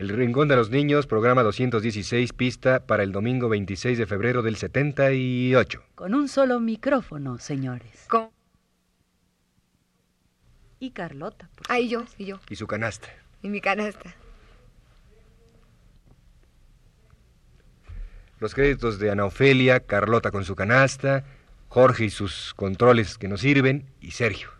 El Rincón de los Niños, programa 216, pista para el domingo 26 de febrero del 78. Con un solo micrófono, señores. Con... Y Carlota. Por Ahí yo, y yo. Y su canasta. Y mi canasta. Los créditos de Ana Ofelia, Carlota con su canasta, Jorge y sus controles que nos sirven, y Sergio.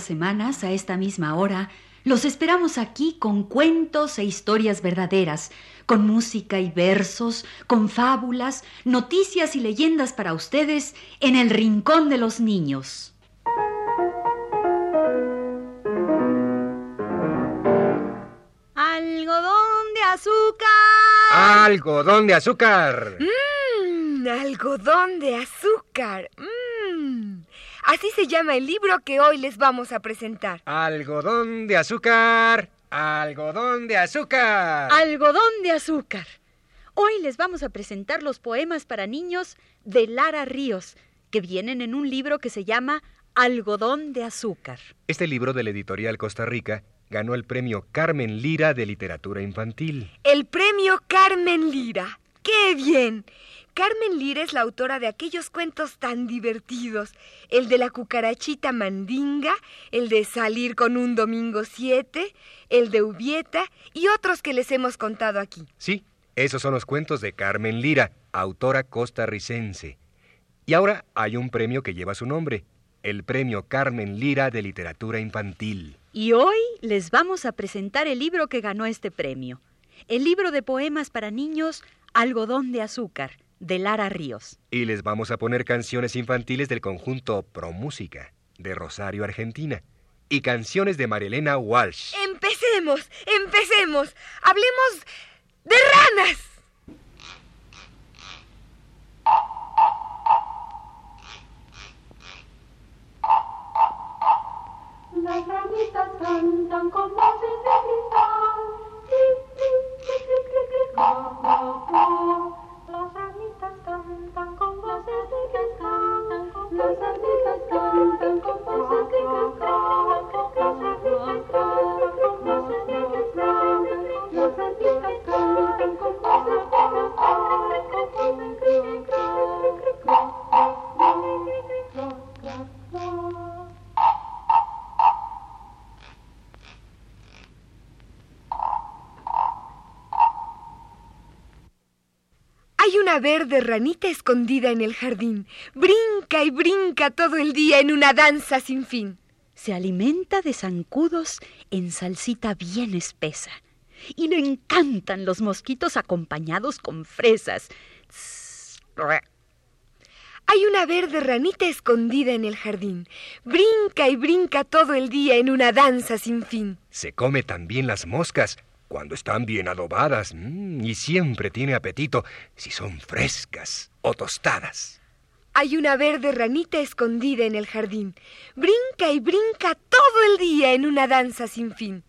Semanas, a esta misma hora, los esperamos aquí con cuentos e historias verdaderas, con música y versos, con fábulas, noticias y leyendas para ustedes en el Rincón de los Niños. Algodón de azúcar. ¡Algodón de azúcar! Mmm, algodón de azúcar. Mmm. Así se llama el libro que hoy les vamos a presentar. ¡Algodón de azúcar! ¡Algodón de azúcar! Algodón de azúcar. Hoy les vamos a presentar los poemas para niños de Lara Ríos, que vienen en un libro que se llama Algodón de azúcar. Este libro de la editorial Costa Rica ganó el premio Carmen Lira de Literatura Infantil. El premio Carmen Lira. ¡Qué bien! Carmen Lira es la autora de aquellos cuentos tan divertidos. El de la cucarachita mandinga, el de salir con un domingo 7, el de Ubieta y otros que les hemos contado aquí. Sí, esos son los cuentos de Carmen Lira, autora costarricense. Y ahora hay un premio que lleva su nombre, el premio Carmen Lira de Literatura Infantil. Y hoy les vamos a presentar el libro que ganó este premio. El libro de poemas para niños Algodón de azúcar, de Lara Ríos. Y les vamos a poner canciones infantiles del conjunto Pro Música, de Rosario, Argentina, y canciones de Marilena Walsh. Empecemos, empecemos. Hablemos de ranas. Las ranitas cantan con voces de cristal. Clic, clic, clic, clic, clic, con voces de cristal. Las ranitas cantan con verde ranita escondida en el jardín. Brinca y brinca todo el día en una danza sin fin. Se alimenta de zancudos en salsita bien espesa. Y le encantan los mosquitos acompañados con fresas. Hay una verde ranita escondida en el jardín. Brinca y brinca todo el día en una danza sin fin. Se come también las moscas cuando están bien adobadas mm, y siempre tiene apetito si son frescas o tostadas. Hay una verde ranita escondida en el jardín. Brinca y brinca todo el día en una danza sin fin.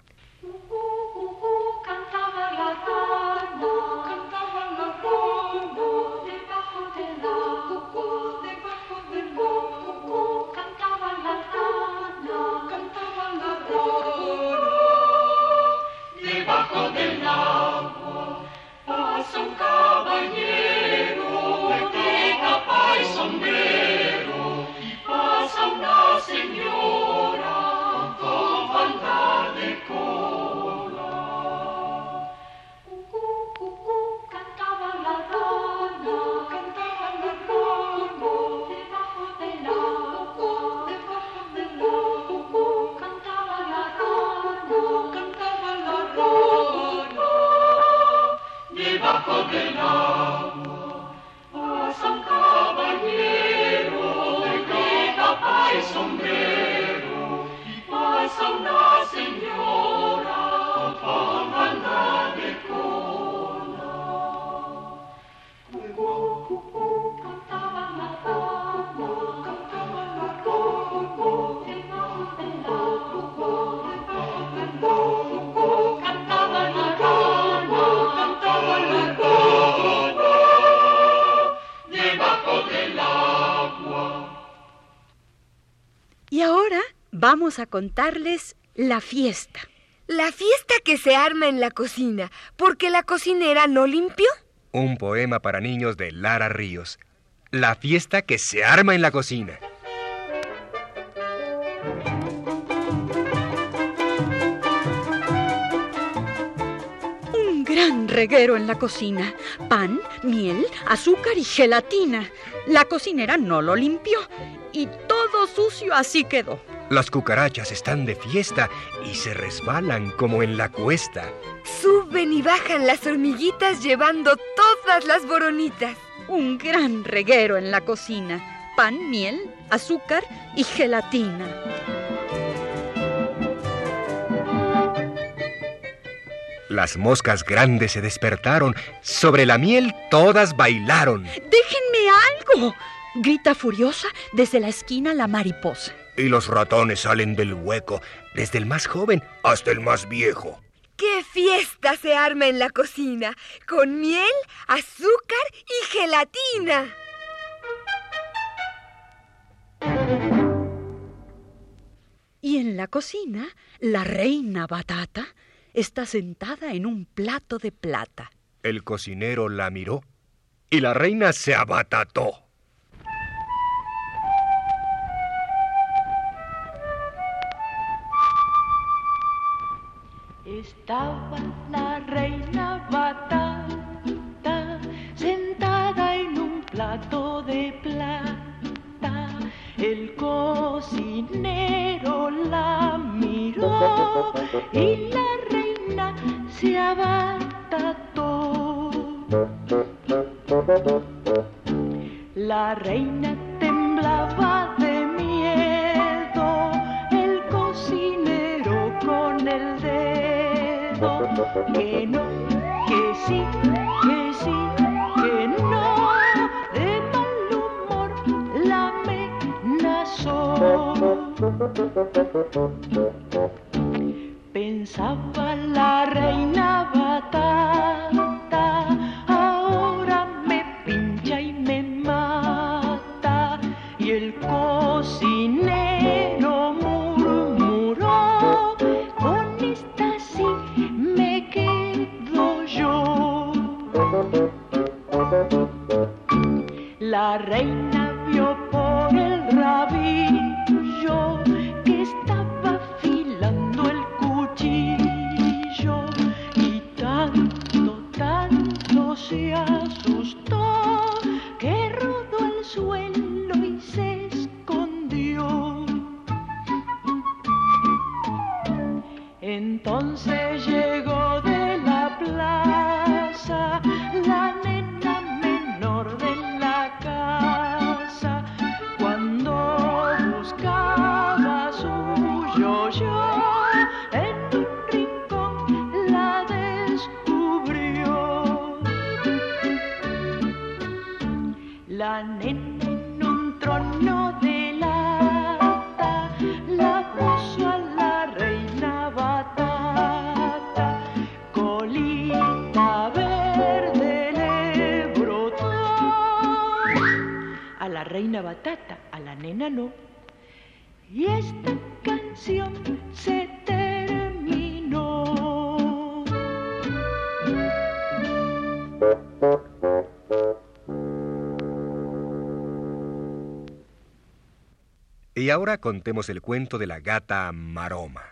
some Vamos a contarles la fiesta. La fiesta que se arma en la cocina, porque la cocinera no limpió. Un poema para niños de Lara Ríos. La fiesta que se arma en la cocina. Un gran reguero en la cocina. Pan, miel, azúcar y gelatina. La cocinera no lo limpió y todo sucio así quedó. Las cucarachas están de fiesta y se resbalan como en la cuesta. Suben y bajan las hormiguitas llevando todas las boronitas. Un gran reguero en la cocina. Pan, miel, azúcar y gelatina. Las moscas grandes se despertaron. Sobre la miel todas bailaron. ¡Déjenme algo! Grita furiosa desde la esquina la mariposa. Y los ratones salen del hueco, desde el más joven hasta el más viejo. ¡Qué fiesta se arma en la cocina! Con miel, azúcar y gelatina. Y en la cocina, la reina Batata está sentada en un plato de plata. El cocinero la miró y la reina se abatató. Estaba la reina batata sentada en un plato de plata. El cocinero la miró y la reina se abatató. La reina que no, que sí, que sí, que no, de mal humor la amenazó. Pensaba La reina Y ahora contemos el cuento de la gata Maroma.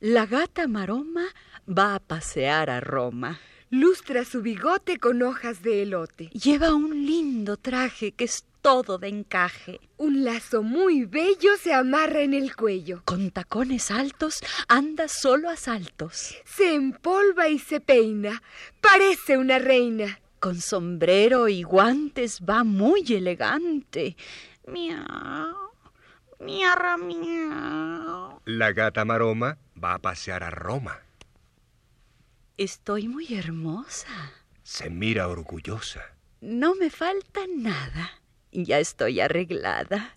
La gata Maroma va a pasear a Roma. Lustra su bigote con hojas de elote. Lleva un lindo traje que es todo de encaje. Un lazo muy bello se amarra en el cuello. Con tacones altos anda solo a saltos. Se empolva y se peina. Parece una reina. Con sombrero y guantes va muy elegante. Miau, miarra, miau. La gata Maroma va a pasear a Roma. Estoy muy hermosa. Se mira orgullosa. No me falta nada. Ya estoy arreglada.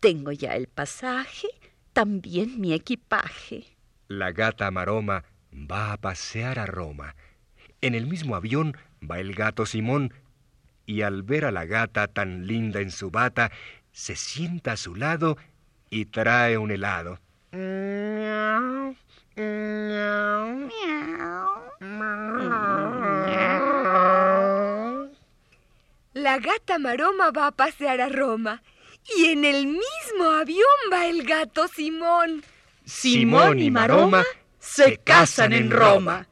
Tengo ya el pasaje, también mi equipaje. La gata Maroma va a pasear a Roma. En el mismo avión va el gato Simón y al ver a la gata tan linda en su bata, se sienta a su lado y trae un helado. La gata Maroma va a pasear a Roma y en el mismo avión va el gato Simón. Simón y Maroma se casan en Roma.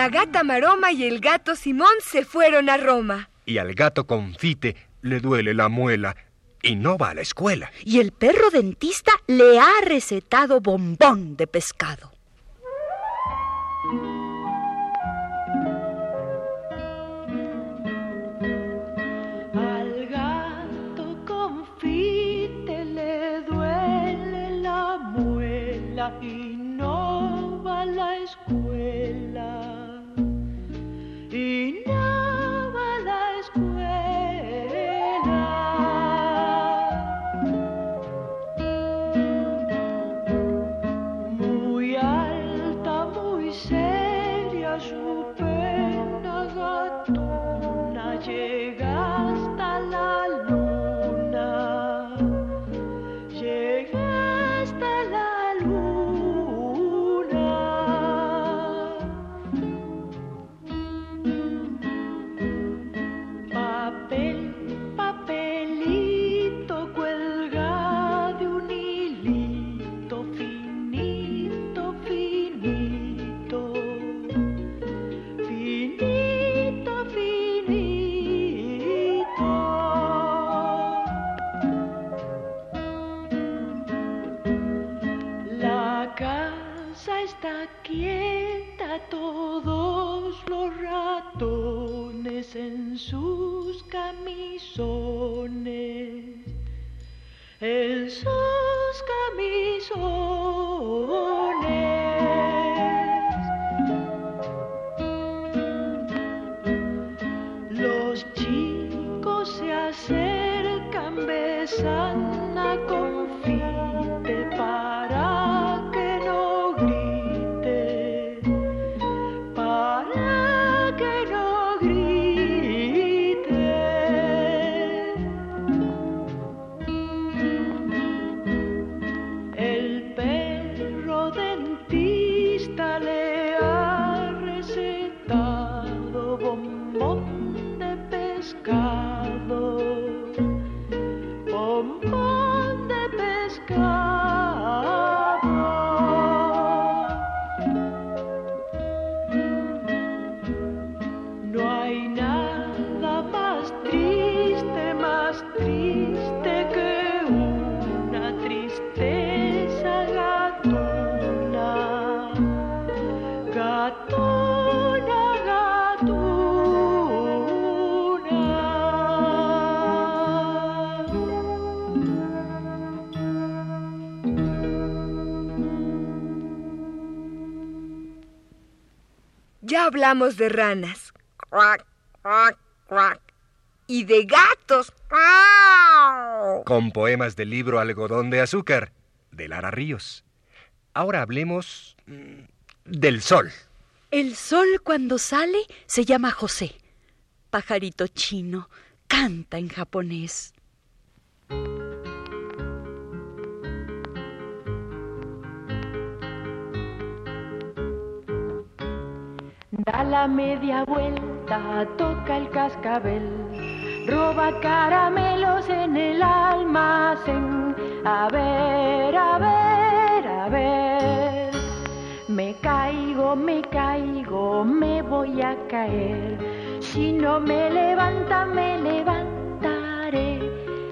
La gata Maroma y el gato Simón se fueron a Roma. Y al gato confite le duele la muela y no va a la escuela. Y el perro dentista le ha recetado bombón de pescado. Chicos se acercan, besan a hablamos de ranas. Cuac, cuac, cuac. Y de gatos. Con poemas del libro Algodón de Azúcar, de Lara Ríos. Ahora hablemos mm, del sol. El sol cuando sale se llama José. Pajarito chino, canta en japonés. Da la media vuelta, toca el cascabel, roba caramelos en el almacén. A ver, a ver, a ver. Me caigo, me caigo, me voy a caer. Si no me levanta, me levantaré.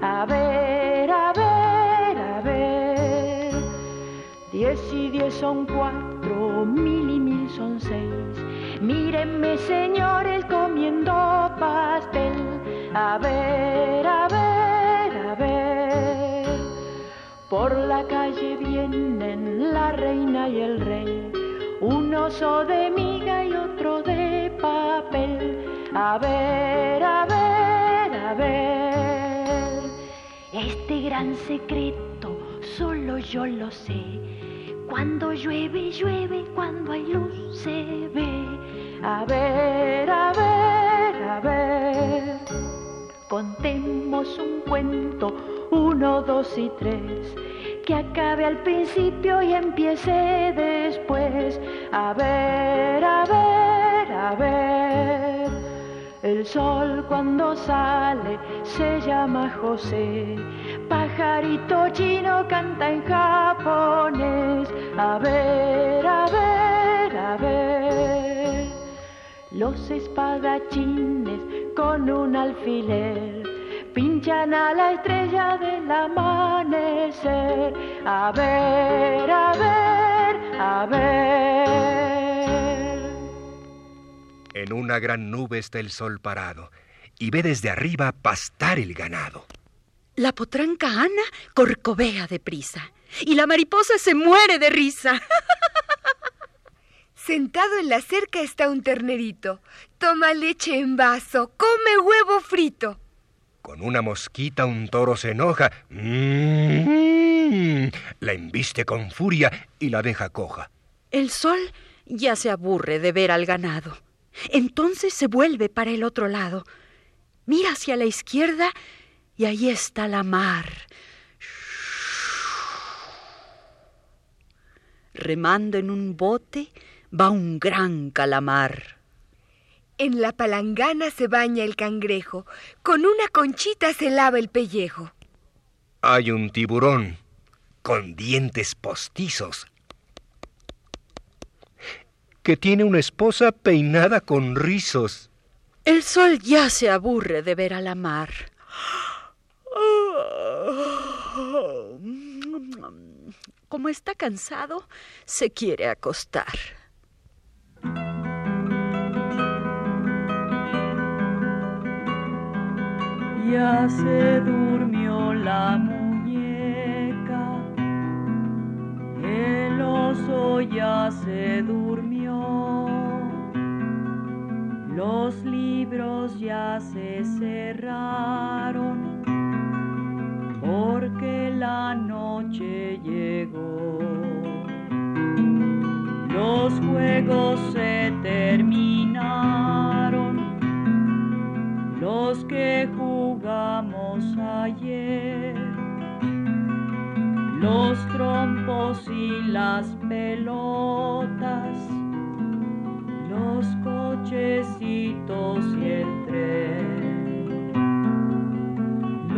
A ver, a ver, a ver. Diez y diez son cuatro, mil Mírenme, señores, comiendo pastel. A ver, a ver, a ver. Por la calle vienen la reina y el rey. un oso de miga y otro de papel. A ver, a ver, a ver. Este gran secreto solo yo lo sé. Cuando llueve, llueve, cuando hay luz se ve. A ver, a ver, a ver. Contemos un cuento, uno, dos y tres, que acabe al principio y empiece después. A ver, a ver, a ver. El sol cuando sale se llama José. Pajarito chino canta en japonés. A ver, a ver, Los espadachines con un alfiler pinchan a la estrella del amanecer. A ver, a ver, a ver. En una gran nube está el sol parado y ve desde arriba pastar el ganado. La potranca Ana corcovea deprisa y la mariposa se muere de risa. Sentado en la cerca está un ternerito. Toma leche en vaso, come huevo frito. Con una mosquita un toro se enoja. Mm, La embiste con furia y la deja coja. El sol ya se aburre de ver al ganado. Entonces se vuelve para el otro lado. Mira hacia la izquierda y ahí está la mar. Remando en un bote va un gran calamar. En la palangana se baña el cangrejo. Con una conchita se lava el pellejo. Hay un tiburón con dientes postizos que tiene una esposa peinada con rizos. El sol ya se aburre de ver a la mar. Como está cansado, se quiere acostar. Ya se durmió la muñeca, el oso ya se durmió, los libros ya se cerraron, la noche llegó. Los juegos se terminaron los que jugamos ayer, los trompos y las pelotas, los cochecitos y el tren.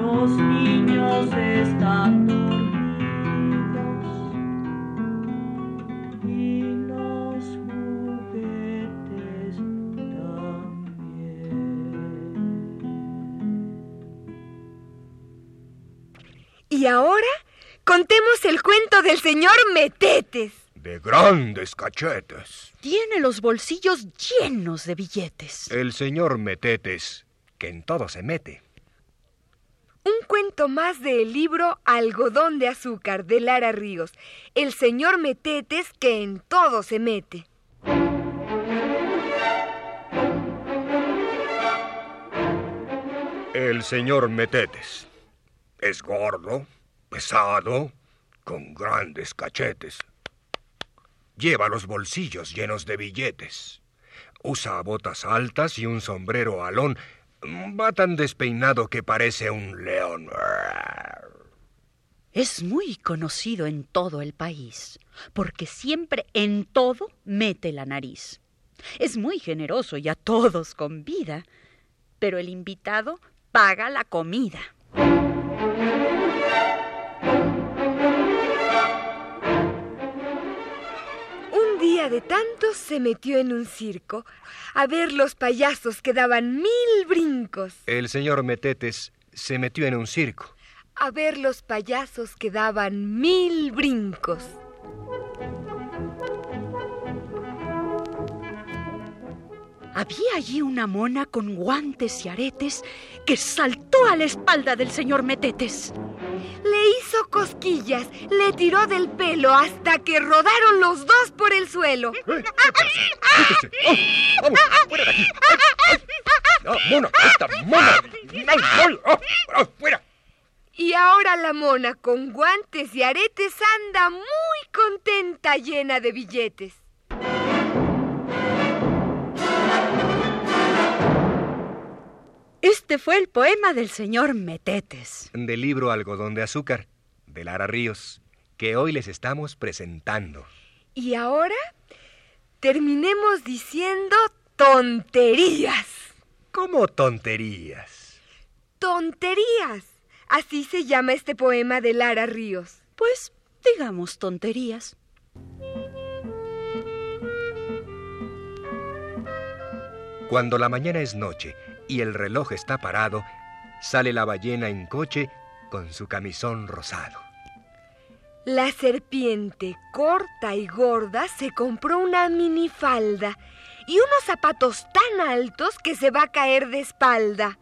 Los niños están dormidos y los juguetes también. Y ahora contemos el cuento del señor Metetes. De grandes cachetes. Tiene los bolsillos llenos de billetes. El señor Metetes, que en todo se mete. Un cuento más del libro Algodón de azúcar de Lara Ríos. El señor Metetes que en todo se mete. El señor Metetes. Es gordo, pesado, con grandes cachetes. Lleva los bolsillos llenos de billetes. Usa botas altas y un sombrero alón. Va tan despeinado que parece un león. Es muy conocido en todo el país, porque siempre en todo mete la nariz. Es muy generoso y a todos convida, pero el invitado paga la comida. Día de tantos se metió en un circo a ver los payasos que daban mil brincos. El señor Metetes se metió en un circo. A ver los payasos que daban mil brincos. Había allí una mona con guantes y aretes que saltó a la espalda del señor Metetes. Le hizo cosquillas, le tiró del pelo hasta que rodaron los dos por el suelo. ¡Eh! ¿Qué pasa? Quítese. ¡Oh! ¡Vamos! ¡Fuera de aquí! ¡Ay! ¡Ay! ¡No, mona! ¡Esta mona! ¡Oh! ¡Oh! ¡Fuera! Y ahora la mona con guantes y aretes anda muy contenta llena de billetes. Este fue el poema del señor Metetes. Del libro Algodón de Azúcar, de Lara Ríos, que hoy les estamos presentando. Y ahora terminemos diciendo tonterías. ¿Cómo tonterías? Tonterías. Así se llama este poema de Lara Ríos. Pues digamos tonterías. Cuando la mañana es noche y el reloj está parado, sale la ballena en coche con su camisón rosado. La serpiente, corta y gorda, se compró una minifalda y unos zapatos tan altos que se va a caer de espalda.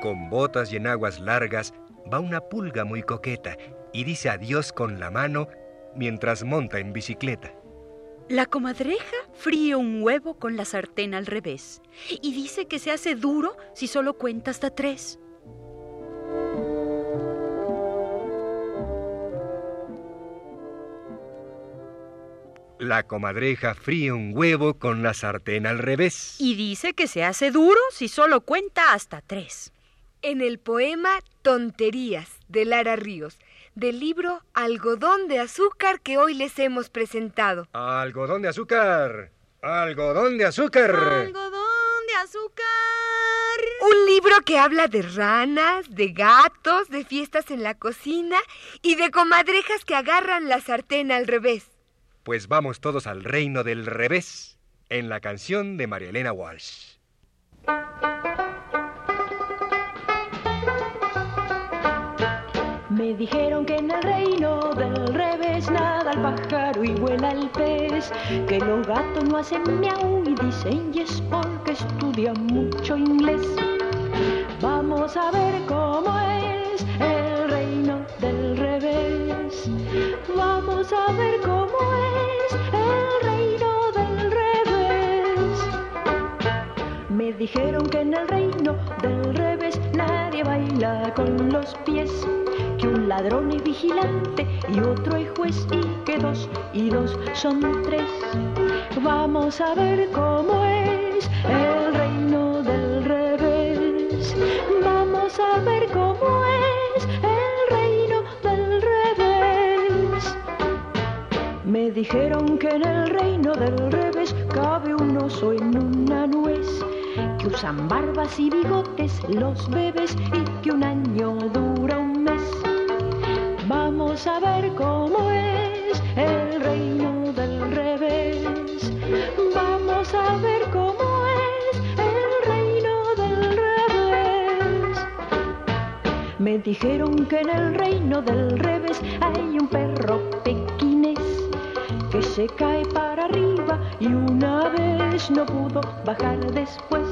Con botas y enaguas largas va una pulga muy coqueta y dice adiós con la mano mientras monta en bicicleta. La comadreja fríe un huevo con la sartén al revés y dice que se hace duro si solo cuenta hasta tres. La comadreja fríe un huevo con la sartén al revés. Y dice que se hace duro si solo cuenta hasta tres. En el poema Tonterías de Lara Ríos, del libro Algodón de Azúcar que hoy les hemos presentado. Algodón de azúcar. Algodón de azúcar. Algodón de azúcar. Un libro que habla de ranas, de gatos, de fiestas en la cocina y de comadrejas que agarran la sartén al revés. Pues vamos todos al reino del revés en la canción de María Elena Walsh. Dijeron que en el reino del revés nada el pájaro y vuela el pez, que los gatos no hacen miau y dicen yes porque estudian mucho inglés. Vamos a ver cómo es el reino del revés. Vamos a ver cómo es el reino del revés. Me dijeron que en el reino del revés nadie baila con los pies, que un ladrón es vigilante y otro es juez y que dos y dos son tres. Vamos a ver cómo es el reino del revés. Vamos a ver cómo es el reino del revés. Me dijeron que en el reino del revés cabe un oso en una nuez, que usan barbas y bigotes los bebés y que un año dura un. Vamos a ver cómo es el reino del revés. Vamos a ver cómo es el reino del revés. Me dijeron que en el reino del revés hay un perro pequinés que se cae para arriba y una vez no pudo bajar después.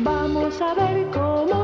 Vamos a ver cómo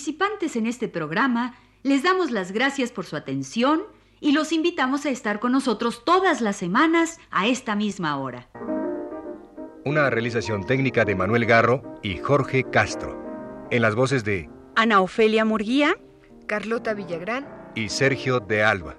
Participantes en este programa les damos las gracias por su atención y los invitamos a estar con nosotros todas las semanas a esta misma hora. Una realización técnica de Manuel Garro y Jorge Castro. En las voces de Ana Ofelia Murguía. Carlota Villagrán. y Sergio de Alba.